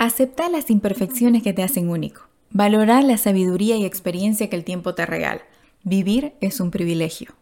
Acepta las imperfecciones que te hacen único. Valorar la sabiduría y experiencia que el tiempo te regala. Vivir es un privilegio.